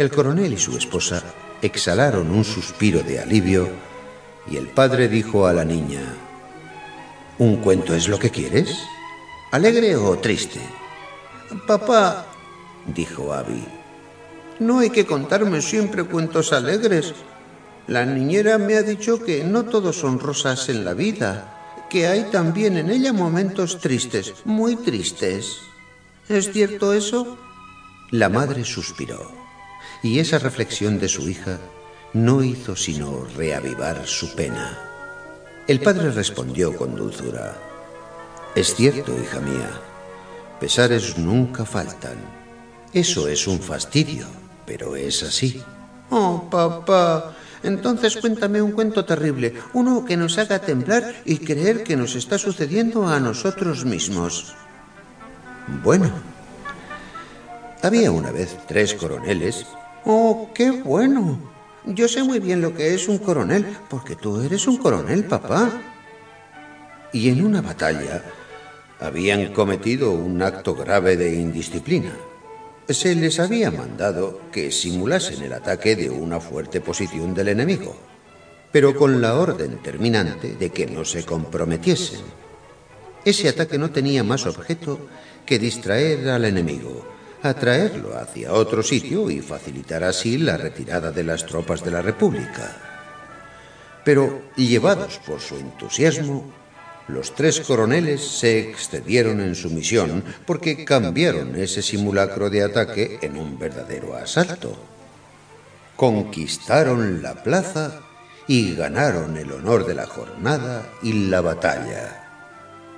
El coronel y su esposa exhalaron un suspiro de alivio y el padre dijo a la niña, ¿Un cuento es lo que quieres? ¿Alegre o triste? Papá, dijo Abby, no hay que contarme siempre cuentos alegres. La niñera me ha dicho que no todos son rosas en la vida, que hay también en ella momentos tristes, muy tristes. ¿Es cierto eso? La madre suspiró, y esa reflexión de su hija no hizo sino reavivar su pena. El padre respondió con dulzura, Es cierto, hija mía, pesares nunca faltan. Eso es un fastidio, pero es así. Oh, papá, entonces cuéntame un cuento terrible, uno que nos haga temblar y creer que nos está sucediendo a nosotros mismos. Bueno, había una vez tres coroneles. Oh, qué bueno. Yo sé muy bien lo que es un coronel, porque tú eres un coronel, papá. Y en una batalla habían cometido un acto grave de indisciplina se les había mandado que simulasen el ataque de una fuerte posición del enemigo, pero con la orden terminante de que no se comprometiesen. Ese ataque no tenía más objeto que distraer al enemigo, atraerlo hacia otro sitio y facilitar así la retirada de las tropas de la República. Pero, llevados por su entusiasmo, los tres coroneles se excedieron en su misión porque cambiaron ese simulacro de ataque en un verdadero asalto. Conquistaron la plaza y ganaron el honor de la jornada y la batalla.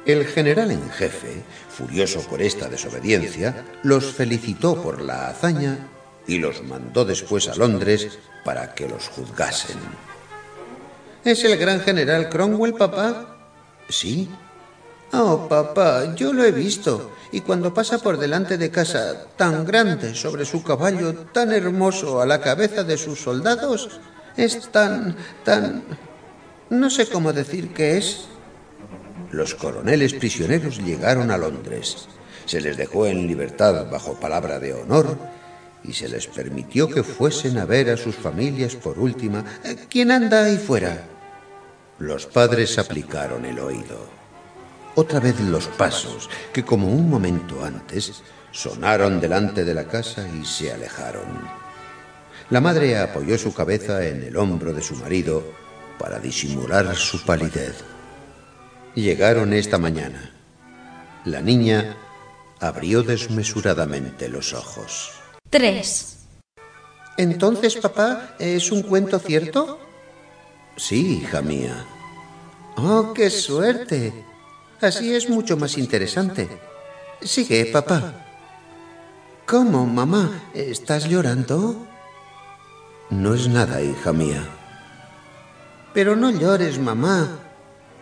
El general en jefe, furioso por esta desobediencia, los felicitó por la hazaña y los mandó después a Londres para que los juzgasen. ¿Es el gran general Cromwell, papá? Sí. Oh, papá, yo lo he visto. Y cuando pasa por delante de casa, tan grande sobre su caballo, tan hermoso a la cabeza de sus soldados, es tan, tan... no sé cómo decir qué es. Los coroneles prisioneros llegaron a Londres. Se les dejó en libertad bajo palabra de honor y se les permitió que fuesen a ver a sus familias por última. ¿Quién anda ahí fuera? Los padres aplicaron el oído. Otra vez los pasos, que como un momento antes sonaron delante de la casa y se alejaron. La madre apoyó su cabeza en el hombro de su marido para disimular su palidez. Llegaron esta mañana. La niña abrió desmesuradamente los ojos. Tres. Entonces, papá, ¿es un cuento cierto? Sí, hija mía. Oh, qué suerte. Así es mucho más interesante. Sigue, papá. ¿Cómo, mamá? ¿Estás llorando? No es nada, hija mía. Pero no llores, mamá.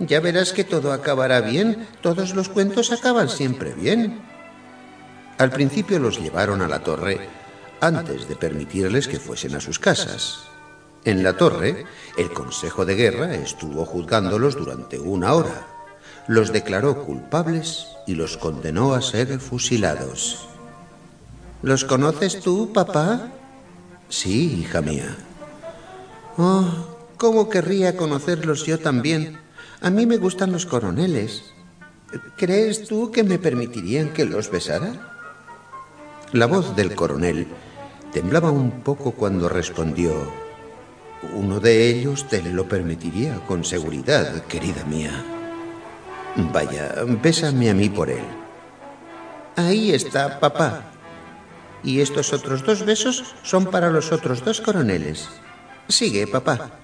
Ya verás que todo acabará bien. Todos los cuentos acaban siempre bien. Al principio los llevaron a la torre antes de permitirles que fuesen a sus casas. En la torre, el Consejo de Guerra estuvo juzgándolos durante una hora. Los declaró culpables y los condenó a ser fusilados. ¿Los conoces tú, papá? Sí, hija mía. Oh, cómo querría conocerlos yo también. A mí me gustan los coroneles. ¿Crees tú que me permitirían que los besara? La voz del coronel temblaba un poco cuando respondió, uno de ellos te lo permitiría con seguridad, querida mía. Vaya, bésame a mí por él. Ahí está, papá. Y estos otros dos besos son para los otros dos coroneles. Sigue, papá.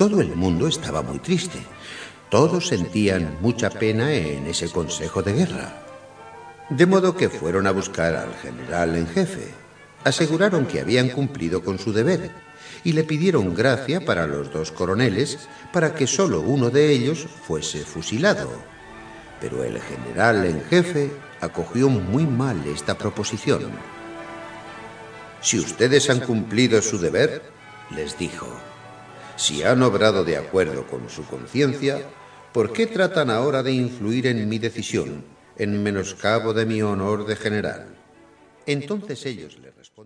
Todo el mundo estaba muy triste. Todos sentían mucha pena en ese consejo de guerra. De modo que fueron a buscar al general en jefe. Aseguraron que habían cumplido con su deber y le pidieron gracia para los dos coroneles para que solo uno de ellos fuese fusilado. Pero el general en jefe acogió muy mal esta proposición. Si ustedes han cumplido su deber, les dijo, si han obrado de acuerdo con su conciencia, ¿por qué tratan ahora de influir en mi decisión, en menoscabo de mi honor de general? Entonces ellos le respondieron.